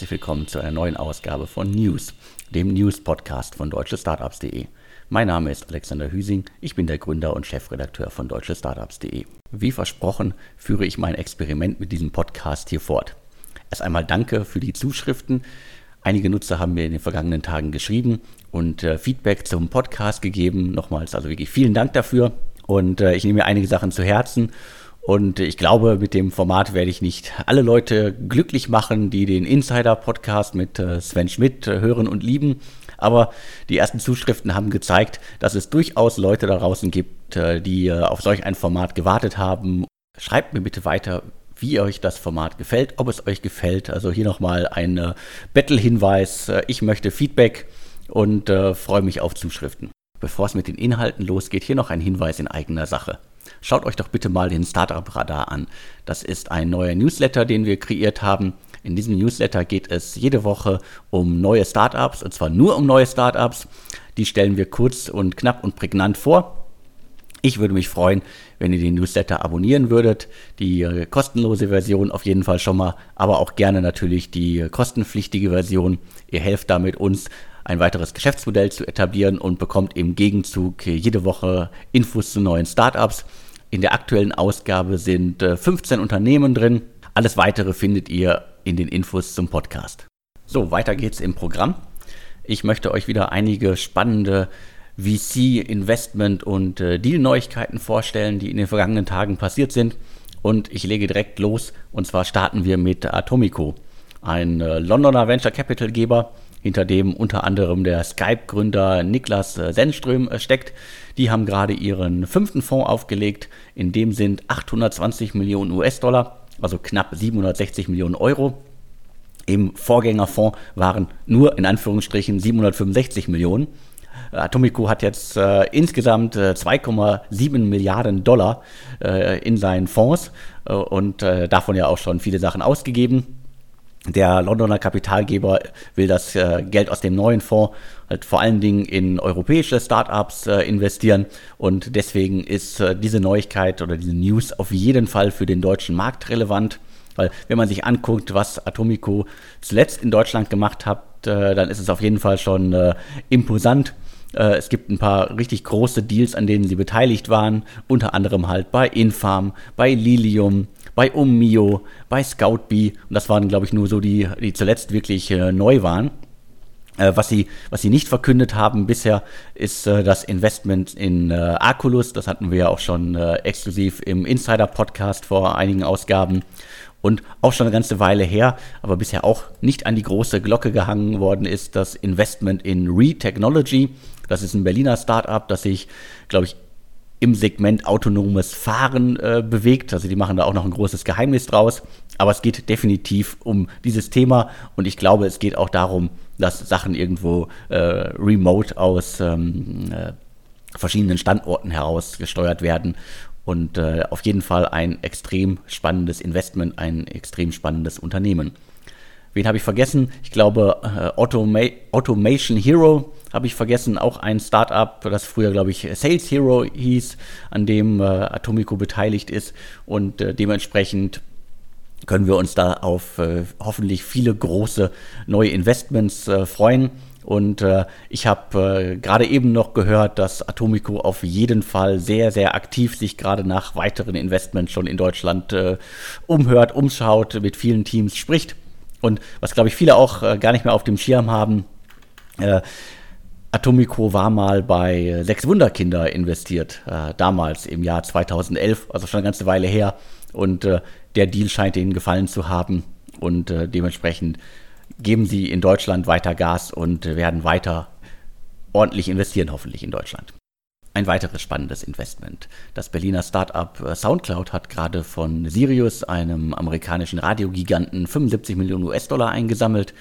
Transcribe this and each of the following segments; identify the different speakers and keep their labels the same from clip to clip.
Speaker 1: herzlich willkommen zu einer neuen Ausgabe von News, dem News-Podcast von deutschestartups.de. Mein Name ist Alexander Hüsing, ich bin der Gründer und Chefredakteur von deutschestartups.de. Wie versprochen führe ich mein Experiment mit diesem Podcast hier fort. Erst einmal danke für die Zuschriften. Einige Nutzer haben mir in den vergangenen Tagen geschrieben und äh, Feedback zum Podcast gegeben. Nochmals also wirklich vielen Dank dafür und äh, ich nehme mir einige Sachen zu Herzen und ich glaube, mit dem Format werde ich nicht alle Leute glücklich machen, die den Insider-Podcast mit äh, Sven Schmidt äh, hören und lieben. Aber die ersten Zuschriften haben gezeigt, dass es durchaus Leute da draußen gibt, äh, die auf solch ein Format gewartet haben. Schreibt mir bitte weiter, wie euch das Format gefällt, ob es euch gefällt. Also hier nochmal ein Battle-Hinweis. Ich möchte Feedback und freue mich auf Zuschriften. Bevor es mit den Inhalten losgeht, hier noch ein Hinweis in eigener Sache. Schaut euch doch bitte mal den Startup Radar an. Das ist ein neuer Newsletter, den wir kreiert haben. In diesem Newsletter geht es jede Woche um neue Startups und zwar nur um neue Startups. Die stellen wir kurz und knapp und prägnant vor. Ich würde mich freuen, wenn ihr den Newsletter abonnieren würdet. Die äh, kostenlose Version auf jeden Fall schon mal, aber auch gerne natürlich die kostenpflichtige Version. Ihr helft damit uns, ein weiteres Geschäftsmodell zu etablieren und bekommt im Gegenzug jede Woche Infos zu neuen Startups. In der aktuellen Ausgabe sind 15 äh, Unternehmen drin. Alles weitere findet ihr in den Infos zum Podcast. So, weiter geht's im Programm. Ich möchte euch wieder einige spannende VC, Investment und äh, Deal-Neuigkeiten vorstellen, die in den vergangenen Tagen passiert sind. Und ich lege direkt los. Und zwar starten wir mit Atomico, ein äh, Londoner Venture Capital Geber, hinter dem unter anderem der Skype-Gründer Niklas äh, Sennström äh, steckt. Die haben gerade ihren fünften Fonds aufgelegt. In dem sind 820 Millionen US-Dollar, also knapp 760 Millionen Euro. Im Vorgängerfonds waren nur in Anführungsstrichen 765 Millionen. Atomico hat jetzt äh, insgesamt äh, 2,7 Milliarden Dollar äh, in seinen Fonds äh, und davon ja auch schon viele Sachen ausgegeben. Der Londoner Kapitalgeber will das äh, Geld aus dem neuen Fonds halt vor allen Dingen in europäische Startups äh, investieren. Und deswegen ist äh, diese Neuigkeit oder diese News auf jeden Fall für den deutschen Markt relevant, weil wenn man sich anguckt, was Atomico zuletzt in Deutschland gemacht hat, dann ist es auf jeden Fall schon imposant. Es gibt ein paar richtig große Deals, an denen sie beteiligt waren, unter anderem halt bei Infarm, bei Lilium, bei Ummio, bei Scoutbee. Und das waren, glaube ich, nur so die, die zuletzt wirklich äh, neu waren. Äh, was, sie, was sie nicht verkündet haben bisher, ist äh, das Investment in äh, Arculus. Das hatten wir ja auch schon äh, exklusiv im Insider-Podcast vor einigen Ausgaben. Und auch schon eine ganze Weile her, aber bisher auch nicht an die große Glocke gehangen worden ist, das Investment in Re-Technology. Das ist ein Berliner Startup, das sich, glaube ich, im Segment autonomes Fahren äh, bewegt. Also die machen da auch noch ein großes Geheimnis draus. Aber es geht definitiv um dieses Thema und ich glaube, es geht auch darum, dass Sachen irgendwo äh, remote aus ähm, äh, verschiedenen Standorten heraus gesteuert werden. Und äh, auf jeden Fall ein extrem spannendes Investment, ein extrem spannendes Unternehmen. Wen habe ich vergessen? Ich glaube, äh, Automa Automation Hero habe ich vergessen. Auch ein Startup, das früher, glaube ich, Sales Hero hieß, an dem äh, Atomico beteiligt ist. Und äh, dementsprechend können wir uns da auf äh, hoffentlich viele große neue Investments äh, freuen. Und äh, ich habe äh, gerade eben noch gehört, dass Atomico auf jeden Fall sehr, sehr aktiv sich gerade nach weiteren Investments schon in Deutschland äh, umhört, umschaut, mit vielen Teams spricht. Und was, glaube ich, viele auch äh, gar nicht mehr auf dem Schirm haben, äh, Atomico war mal bei Sechs Wunderkinder investiert, äh, damals im Jahr 2011, also schon eine ganze Weile her. Und äh, der Deal scheint ihnen gefallen zu haben. Und äh, dementsprechend geben sie in Deutschland weiter Gas und werden weiter ordentlich investieren, hoffentlich in Deutschland. Ein weiteres spannendes Investment. Das Berliner Startup äh, SoundCloud hat gerade von Sirius, einem amerikanischen Radiogiganten, 75 Millionen US-Dollar eingesammelt.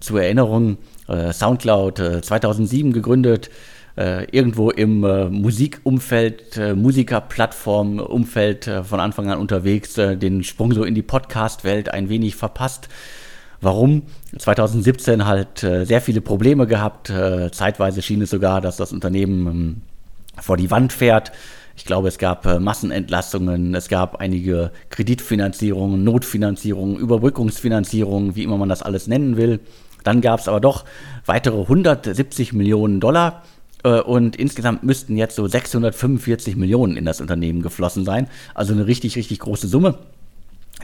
Speaker 1: Zur Erinnerung, äh, SoundCloud 2007 äh, gegründet, irgendwo im Musikumfeld, Musikerplattformumfeld von Anfang an unterwegs, den Sprung so in die Podcast-Welt ein wenig verpasst. Warum? 2017 halt sehr viele Probleme gehabt. zeitweise schien es sogar, dass das Unternehmen ähm, vor die Wand fährt. Ich glaube, es gab äh, Massenentlassungen, es gab einige Kreditfinanzierungen, Notfinanzierungen, Überbrückungsfinanzierungen, wie immer man das alles nennen will. Dann gab es aber doch weitere 170 Millionen Dollar äh, und insgesamt müssten jetzt so 645 Millionen in das Unternehmen geflossen sein. Also eine richtig, richtig große Summe.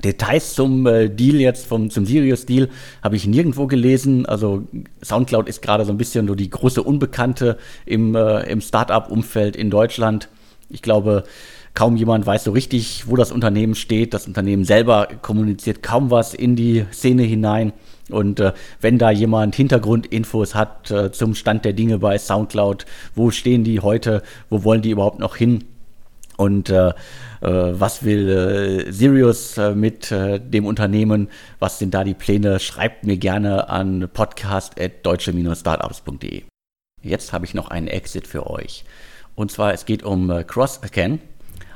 Speaker 1: Details zum äh, Deal jetzt, vom, zum Sirius-Deal, habe ich nirgendwo gelesen. Also SoundCloud ist gerade so ein bisschen so die große Unbekannte im, äh, im Startup-Umfeld in Deutschland. Ich glaube, kaum jemand weiß so richtig, wo das Unternehmen steht. Das Unternehmen selber kommuniziert kaum was in die Szene hinein. Und äh, wenn da jemand Hintergrundinfos hat äh, zum Stand der Dinge bei SoundCloud, wo stehen die heute, wo wollen die überhaupt noch hin? Und äh, äh was will äh, Sirius äh, mit dem Unternehmen? Was sind da die Pläne? Schreibt mir gerne an podcast.deutsche-startups.de. Jetzt habe ich noch einen Exit für euch. Und zwar, es geht um CrossScan,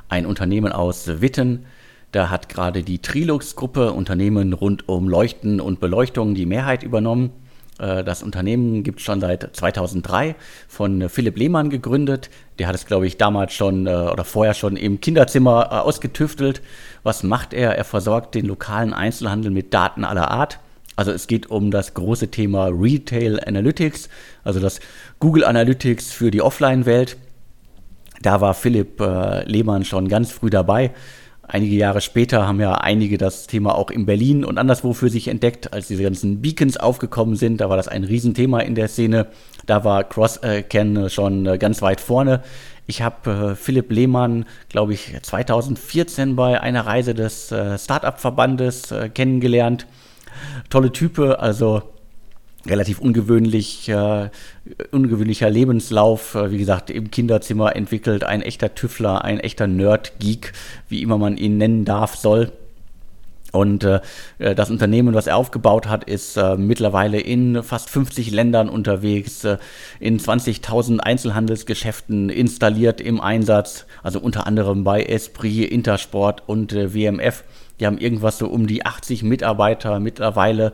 Speaker 1: ein Unternehmen aus Witten. Da hat gerade die Trilux-Gruppe, Unternehmen rund um Leuchten und Beleuchtung, die Mehrheit übernommen. Äh, das Unternehmen gibt es schon seit 2003 von Philipp Lehmann gegründet. Der hat es, glaube ich, damals schon äh, oder vorher schon im Kinderzimmer äh, ausgetüftelt. Was macht er? Er versorgt den lokalen Einzelhandel mit Daten aller Art. Also es geht um das große Thema Retail Analytics, also das Google Analytics für die Offline-Welt. Da war Philipp äh, Lehmann schon ganz früh dabei. Einige Jahre später haben ja einige das Thema auch in Berlin und anderswo für sich entdeckt, als diese ganzen Beacons aufgekommen sind. Da war das ein Riesenthema in der Szene. Da war CrossCan schon äh, ganz weit vorne. Ich habe äh, Philipp Lehmann, glaube ich, 2014 bei einer Reise des äh, Startup-Verbandes äh, kennengelernt. Tolle Type, also relativ ungewöhnlich, äh, ungewöhnlicher Lebenslauf, äh, wie gesagt, im Kinderzimmer entwickelt, ein echter Tüffler, ein echter Nerd-Geek, wie immer man ihn nennen darf, soll. Und äh, das Unternehmen, was er aufgebaut hat, ist äh, mittlerweile in fast 50 Ländern unterwegs, äh, in 20.000 Einzelhandelsgeschäften installiert im Einsatz, also unter anderem bei Esprit, Intersport und äh, WMF. Die haben irgendwas so um die 80 Mitarbeiter mittlerweile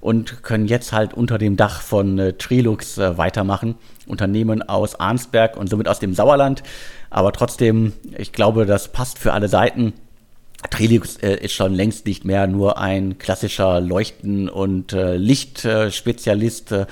Speaker 1: und können jetzt halt unter dem Dach von äh, Trilux äh, weitermachen. Unternehmen aus Arnsberg und somit aus dem Sauerland. Aber trotzdem, ich glaube, das passt für alle Seiten. Trilux äh, ist schon längst nicht mehr nur ein klassischer Leuchten- und äh, Lichtspezialist, äh,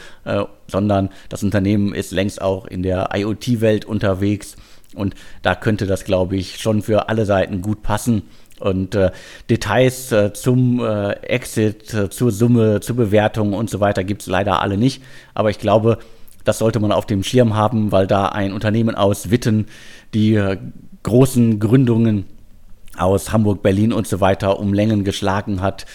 Speaker 1: sondern das Unternehmen ist längst auch in der IoT-Welt unterwegs. Und da könnte das, glaube ich, schon für alle Seiten gut passen. Und äh, Details äh, zum äh, Exit, äh, zur Summe, zur Bewertung und so weiter gibt es leider alle nicht. Aber ich glaube, das sollte man auf dem Schirm haben, weil da ein Unternehmen aus Witten die äh, großen Gründungen aus Hamburg, Berlin und so weiter um Längen geschlagen hat,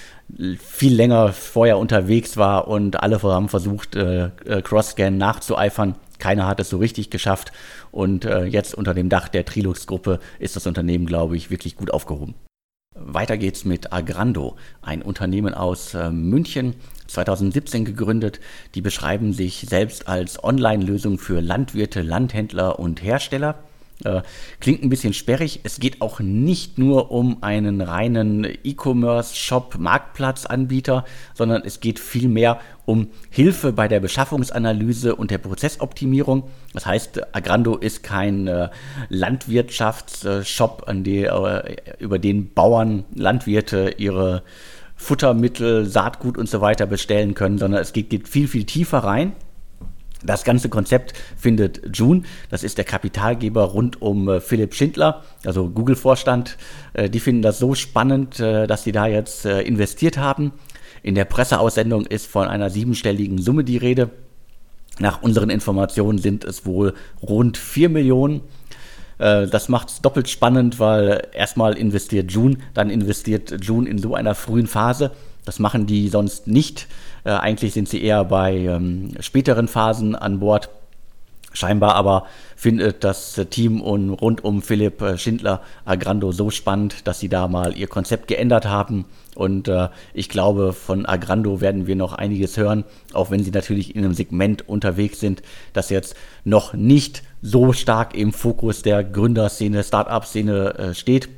Speaker 1: viel länger vorher unterwegs war und alle haben versucht, äh, Crossscan nachzueifern. Keiner hat es so richtig geschafft und jetzt unter dem Dach der Trilux-Gruppe ist das Unternehmen, glaube ich, wirklich gut aufgehoben. Weiter geht's mit Agrando, ein Unternehmen aus äh, München, 2017 gegründet. Die beschreiben sich selbst als Online-Lösung für Landwirte, Landhändler und Hersteller. Äh, klingt ein bisschen sperrig. Es geht auch nicht nur um einen reinen E-Commerce-Shop, Marktplatzanbieter, sondern es geht vielmehr um Hilfe bei der Beschaffungsanalyse und der Prozessoptimierung. Das heißt, Agrando ist kein äh, Landwirtschaftsshop, äh, über den Bauern, Landwirte ihre Futtermittel, Saatgut und so weiter bestellen können, sondern es geht, geht viel, viel tiefer rein. Das ganze Konzept findet June, das ist der Kapitalgeber rund um äh, Philipp Schindler, also Google-Vorstand. Äh, die finden das so spannend, äh, dass sie da jetzt investiert haben. In der Presseaussendung ist von einer siebenstelligen Summe die Rede. Nach unseren Informationen sind es wohl rund 4 Millionen. Das macht es doppelt spannend, weil erstmal investiert June, dann investiert June in so einer frühen Phase. Das machen die sonst nicht. Äh, eigentlich sind sie eher bei ähm, späteren Phasen an Bord. Scheinbar aber findet das Team und rund um Philipp äh, Schindler Agrando so spannend, dass sie da mal ihr Konzept geändert haben. Und äh, ich glaube, von Agrando werden wir noch einiges hören, auch wenn sie natürlich in einem Segment unterwegs sind, das jetzt noch nicht so stark im Fokus der Gründerszene, Startup-Szene äh, steht.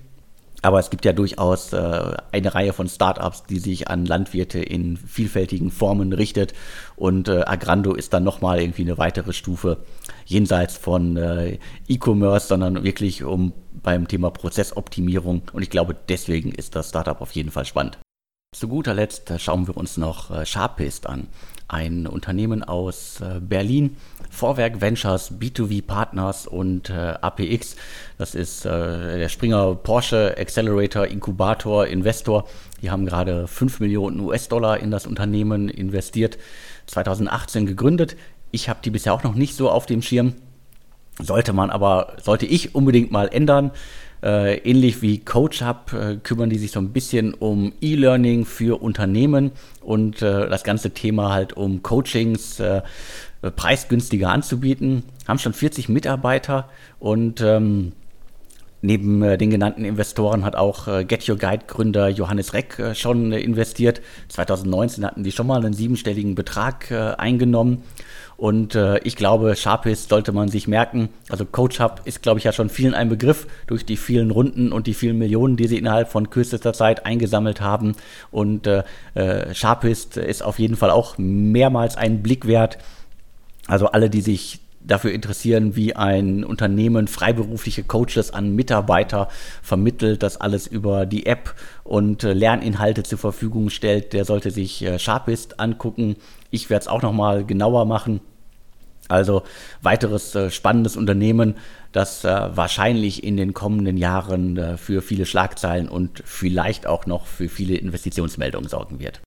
Speaker 1: Aber es gibt ja durchaus äh, eine Reihe von Startups, die sich an Landwirte in vielfältigen Formen richtet. Und äh, Agrando ist dann nochmal irgendwie eine weitere Stufe jenseits von äh, E-Commerce, sondern wirklich um beim Thema Prozessoptimierung. Und ich glaube, deswegen ist das Startup auf jeden Fall spannend. Zu guter Letzt äh, schauen wir uns noch äh, Sharpist an ein Unternehmen aus äh, Berlin, Vorwerk Ventures, B2V Partners und APX. Das ist der Springer Porsche Accelerator Inkubator Investor. Die haben gerade 5 Millionen US-Dollar in das Unternehmen investiert, 2018 gegründet. Ich habe die bisher auch noch nicht so auf dem Schirm. Sollte man aber, sollte ich unbedingt mal ändern. Äh, ähnlich wie CoachUp äh, kümmern die sich so ein bisschen um E-Learning für Unternehmen und äh, das ganze Thema halt um Coachings äh, preisgünstiger anzubieten. Haben schon 40 Mitarbeiter und ähm, Neben äh, den genannten Investoren hat auch äh, Get Your Guide Gründer Johannes Reck schon investiert. 2019 hatten die schon mal einen siebenstelligen Betrag eingenommen. Und ich glaube, Sharpist sollte man sich merken. Also Coach Hub ist, glaube ich, ja schon vielen ein Begriff durch die vielen Runden und die vielen Millionen, die sie innerhalb von kürzester Zeit eingesammelt haben. Und Sharpist ist auf jeden Fall auch mehrmals einen Blick wert. Also alle, die sich dafür interessieren, wie ein Unternehmen freiberufliche Coaches an Mitarbeiter vermittelt, das alles über die App und äh, Lerninhalte zur Verfügung stellt, der sollte sich äh, Sharpist angucken. Ich werde es auch nochmal genauer machen. Also weiteres äh, spannendes Unternehmen, das äh, wahrscheinlich in den kommenden Jahren äh, für viele Schlagzeilen und vielleicht auch noch für viele Investitionsmeldungen sorgen wird.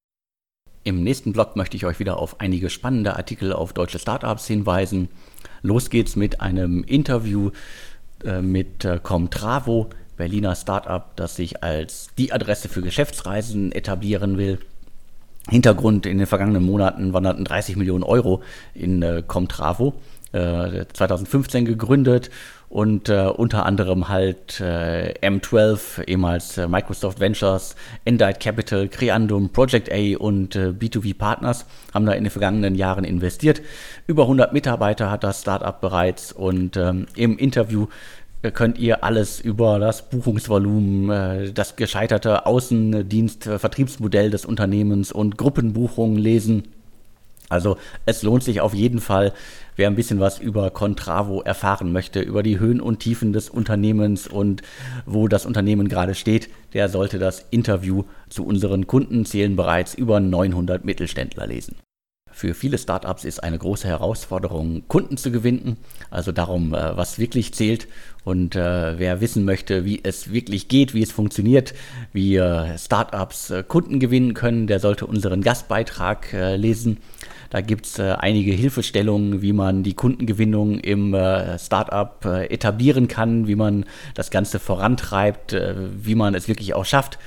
Speaker 1: Im nächsten Blog möchte ich euch wieder auf einige spannende Artikel auf deutsche Startups hinweisen. Los geht's mit einem Interview äh, mit äh, Comtravo, Berliner Startup, das sich als die Adresse für Geschäftsreisen etablieren will. Hintergrund in den vergangenen Monaten wanderten 30 Millionen Euro in äh, Comtravo, äh, 2015 gegründet und äh, unter anderem halt äh, M12, ehemals äh, Microsoft Ventures, Endite Capital, Creandum, Project A und äh, B2B Partners haben da in den vergangenen Jahren investiert. Über 100 Mitarbeiter hat das Startup bereits und ähm, im Interview äh, könnt ihr alles über das Buchungsvolumen, äh, das gescheiterte Außendienst-Vertriebsmodell des Unternehmens und Gruppenbuchungen lesen. Also es lohnt sich auf jeden Fall, wer ein bisschen was über Contravo erfahren möchte, über die Höhen und Tiefen des Unternehmens und wo das Unternehmen gerade steht, der sollte das Interview zu unseren Kunden zählen bereits über 900 Mittelständler lesen. Für viele Startups ist eine große Herausforderung, Kunden zu gewinnen, also darum, äh, was wirklich zählt. Und äh, wer wissen möchte, wie es wirklich geht, wie es funktioniert, wie äh, Startups Kunden gewinnen können, der sollte unseren Gastbeitrag lesen. Da gibt es einige Hilfestellungen, wie man die Kundengewinnung im Startup etablieren kann, wie man das Ganze vorantreibt, wie man es wirklich auch schafft.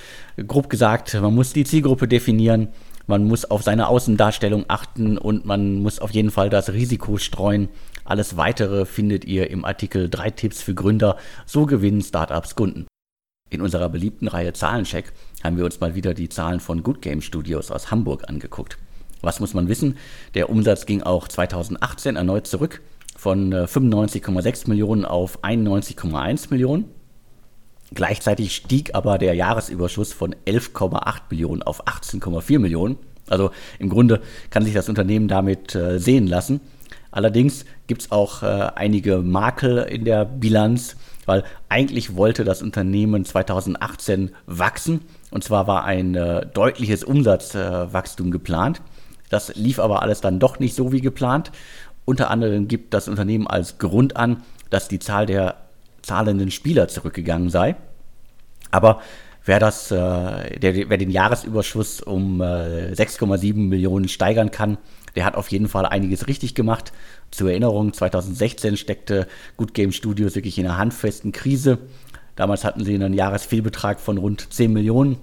Speaker 1: Grob gesagt, man muss die Zielgruppe definieren, man muss auf seine Außendarstellung achten und man muss auf jeden Fall das Risiko streuen. Alles weitere findet ihr im Artikel 3 Tipps für Gründer. So gewinnen Startups Kunden. In unserer beliebten Reihe Zahlencheck haben wir uns mal wieder die Zahlen von Good Game Studios aus Hamburg angeguckt. Was muss man wissen? Der Umsatz ging auch 2018 erneut zurück von 95,6 äh, Millionen auf 91,1 Millionen. Gleichzeitig stieg aber der Jahresüberschuss von 11,8 Millionen auf 18,4 Millionen. Also im Grunde kann sich das Unternehmen damit äh, sehen lassen. Allerdings gibt es auch äh, einige Makel in der Bilanz, weil eigentlich wollte das Unternehmen 2018 wachsen. Und zwar war ein äh, deutliches Umsatzwachstum geplant. Das lief aber alles dann doch nicht so wie geplant. Unter anderem gibt das Unternehmen als Grund an, dass die Zahl der zahlenden Spieler zurückgegangen sei. Aber wer, das, äh, der, wer den Jahresüberschuss um äh, 6,7 Millionen steigern kann, der hat auf jeden Fall einiges richtig gemacht. Zur Erinnerung, 2016 steckte Good Game Studios wirklich in einer handfesten Krise. Damals hatten sie einen Jahresfehlbetrag von rund 10 Millionen.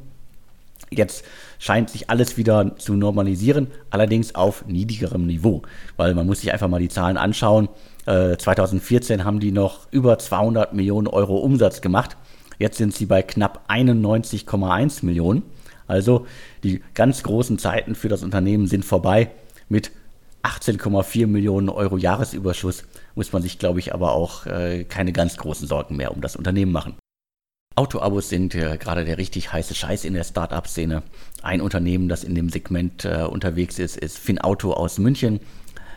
Speaker 1: Jetzt scheint sich alles wieder zu normalisieren, allerdings auf niedrigerem Niveau, weil man muss sich einfach mal die Zahlen anschauen. Äh, 2014 haben die noch über 200 Millionen Euro Umsatz gemacht. Jetzt sind sie bei knapp 91,1 Millionen. Also die ganz großen Zeiten für das Unternehmen sind vorbei. Mit 18,4 Millionen Euro Jahresüberschuss muss man sich, glaube ich, aber auch äh, keine ganz großen Sorgen mehr um das Unternehmen machen. Autoabos sind äh, gerade der richtig heiße Scheiß in der Startup-Szene. Ein Unternehmen, das in dem Segment äh, unterwegs ist, ist FinAuto aus München.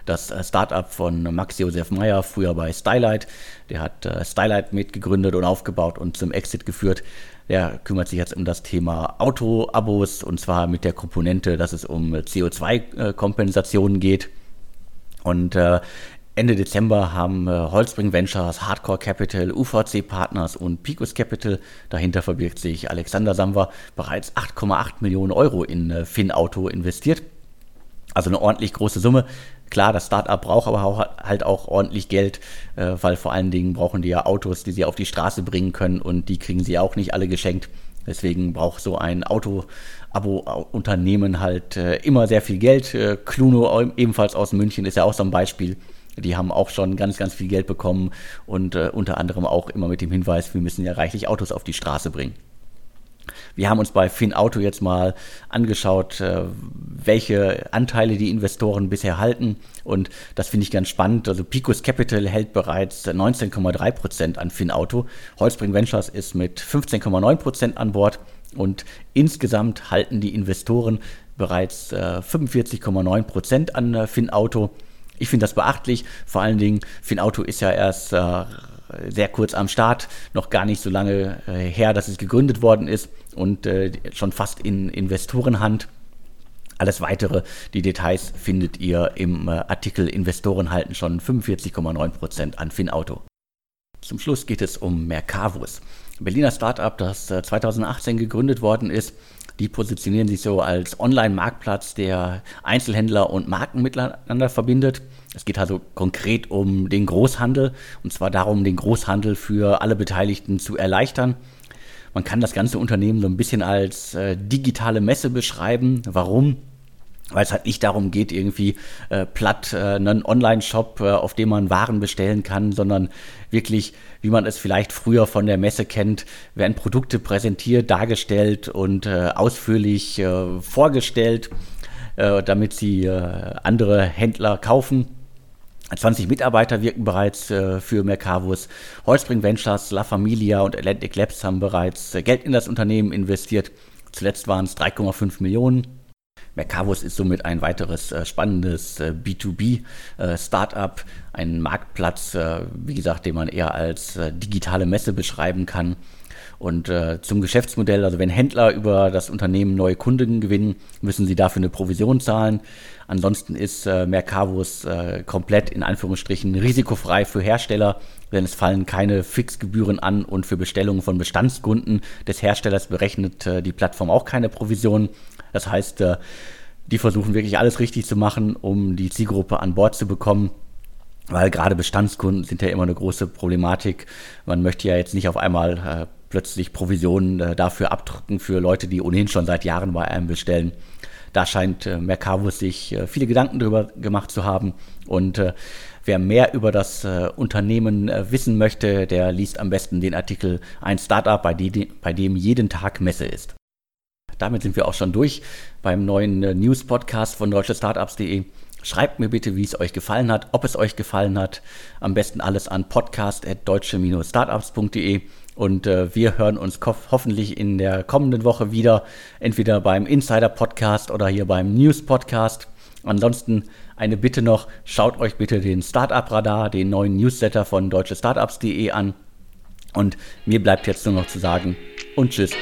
Speaker 1: Das äh, Startup von Max Josef Meyer, früher bei Stylight. Der hat äh, Stylight mitgegründet und aufgebaut und zum Exit geführt. Der kümmert sich jetzt um das Thema Auto-Abos und zwar mit der Komponente, dass es um CO2-Kompensationen geht. Und äh, Ende Dezember haben äh, Holzbring Ventures, Hardcore Capital, UVC Partners und Picos Capital, dahinter verbirgt sich Alexander Samwer, bereits 8,8 Millionen Euro in äh, FinAuto investiert. Also eine ordentlich große Summe. Klar, das Startup braucht aber auch, halt auch ordentlich Geld, äh, weil vor allen Dingen brauchen die ja Autos, die sie auf die Straße bringen können und die kriegen sie auch nicht alle geschenkt. Deswegen braucht so ein Auto-Abo-Unternehmen halt äh, immer sehr viel Geld. Äh, Cluno ebenfalls aus München ist ja auch so ein Beispiel. Die haben auch schon ganz, ganz viel Geld bekommen und äh, unter anderem auch immer mit dem Hinweis, wir müssen ja reichlich Autos auf die Straße bringen. Wir haben uns bei FinAuto jetzt mal angeschaut, äh, welche Anteile die Investoren bisher halten. Und das finde ich ganz spannend. Also Picos Capital hält bereits 19,3 Prozent an FinAuto. Holzbring Ventures ist mit 15,9 Prozent an Bord. Und insgesamt halten die Investoren bereits 45,9 Prozent an äh, FinAuto. Ich finde das beachtlich. Vor allen Dingen, Finauto ist ja erst äh, sehr kurz am Start, noch gar nicht so lange äh, her, dass es gegründet worden ist und äh, schon fast in Investorenhand. Alles weitere, die Details findet ihr im äh, Artikel Investoren halten schon 45,9% an Finauto. Zum Schluss geht es um Mercavus. Berliner Startup, das 2018 äh, gegründet worden ist, die positionieren sich so als Online-Marktplatz, der Einzelhändler und Marken miteinander verbindet. Es geht also konkret um den Großhandel und zwar darum, den Großhandel für alle Beteiligten zu erleichtern. Man kann das ganze Unternehmen so ein bisschen als äh, digitale Messe beschreiben. Warum? Weil es halt nicht darum geht, irgendwie äh, platt äh, einen Online-Shop, äh, auf dem man Waren bestellen kann, sondern wirklich, wie man es vielleicht früher von der Messe kennt, werden Produkte präsentiert, dargestellt und äh, ausführlich äh, vorgestellt, äh, damit sie andere Händler kaufen. 20 Mitarbeiter wirken bereits für Mercavus. Holzbring Ventures, La Familia und Atlantic Labs haben bereits Geld in das Unternehmen investiert. Zuletzt waren es 3,5 Millionen. Mercavus ist somit ein weiteres äh, spannendes äh, B2B-Startup, äh, ein Marktplatz, äh, wie gesagt, den man eher als äh, digitale Messe beschreiben kann. Und äh, zum Geschäftsmodell, also wenn Händler über das Unternehmen neue Kunden gewinnen, müssen sie dafür eine Provision zahlen. Ansonsten ist äh, Mercavus äh, komplett in Anführungsstrichen risikofrei für Hersteller, denn es fallen keine Fixgebühren an und für Bestellungen von Bestandskunden des Herstellers berechnet die Plattform auch keine Provision. Das heißt, äh, die versuchen wirklich alles richtig zu machen, um die Zielgruppe an Bord zu bekommen. Weil gerade Bestandskunden sind ja immer eine große Problematik. Man möchte ja jetzt nicht auf einmal äh, plötzlich Provisionen äh, dafür abdrücken für Leute, die ohnehin schon seit Jahren bei einem bestellen. Da scheint äh, Mercavus sich äh, viele Gedanken darüber gemacht zu haben. Und äh, wer mehr über das äh, Unternehmen wissen möchte, der liest am besten den Artikel Ein Startup, bei, de bei dem jeden Tag Messe ist damit sind wir auch schon durch beim neuen äh, News-Podcast von deutschestartups.de. Schreibt mir bitte, wie es euch gefallen hat, ob es euch gefallen hat. Am besten alles an podcast.deutsche-startups.de. Und äh, wir hören uns hoffentlich in der kommenden Woche wieder, entweder beim Insider-Podcast oder hier beim News-Podcast. Ansonsten eine Bitte noch, schaut euch bitte den Startup-Radar, den neuen Newsletter von deutschestartups.de an. Und mir bleibt jetzt nur noch zu sagen und tschüss.